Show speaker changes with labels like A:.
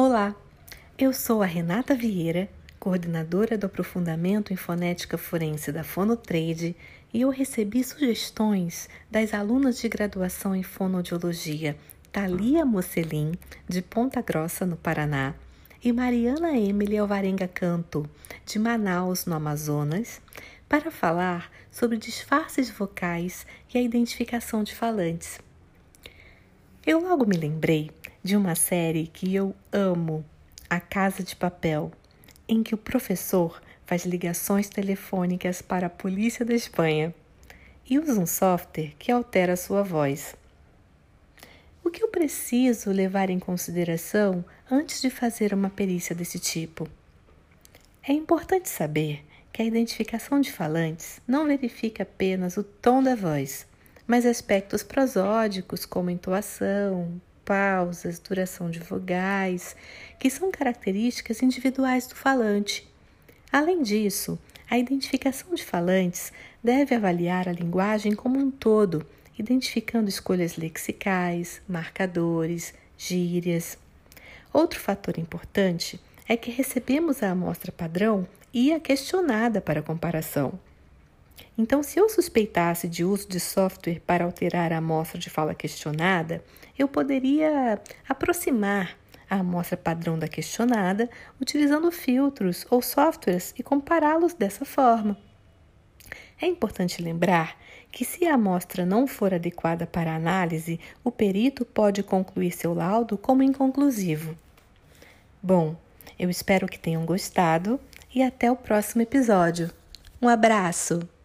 A: Olá, eu sou a Renata Vieira, coordenadora do aprofundamento em fonética forense da Fonotrade, e eu recebi sugestões das alunas de graduação em fonoaudiologia Thalia Mocelin, de Ponta Grossa, no Paraná, e Mariana Emily Alvarenga Canto, de Manaus, no Amazonas, para falar sobre disfarces vocais e a identificação de falantes. Eu logo me lembrei de uma série que eu amo, A Casa de Papel, em que o professor faz ligações telefônicas para a polícia da Espanha e usa um software que altera a sua voz. O que eu preciso levar em consideração antes de fazer uma perícia desse tipo? É importante saber que a identificação de falantes não verifica apenas o tom da voz, mas aspectos prosódicos como entoação, pausas, duração de vogais, que são características individuais do falante. Além disso, a identificação de falantes deve avaliar a linguagem como um todo, identificando escolhas lexicais, marcadores, gírias. Outro fator importante é que recebemos a amostra padrão e a questionada para comparação. Então, se eu suspeitasse de uso de software para alterar a amostra de fala questionada, eu poderia aproximar a amostra padrão da questionada utilizando filtros ou softwares e compará-los dessa forma. É importante lembrar que, se a amostra não for adequada para análise, o perito pode concluir seu laudo como inconclusivo. Bom, eu espero que tenham gostado e até o próximo episódio. Um abraço!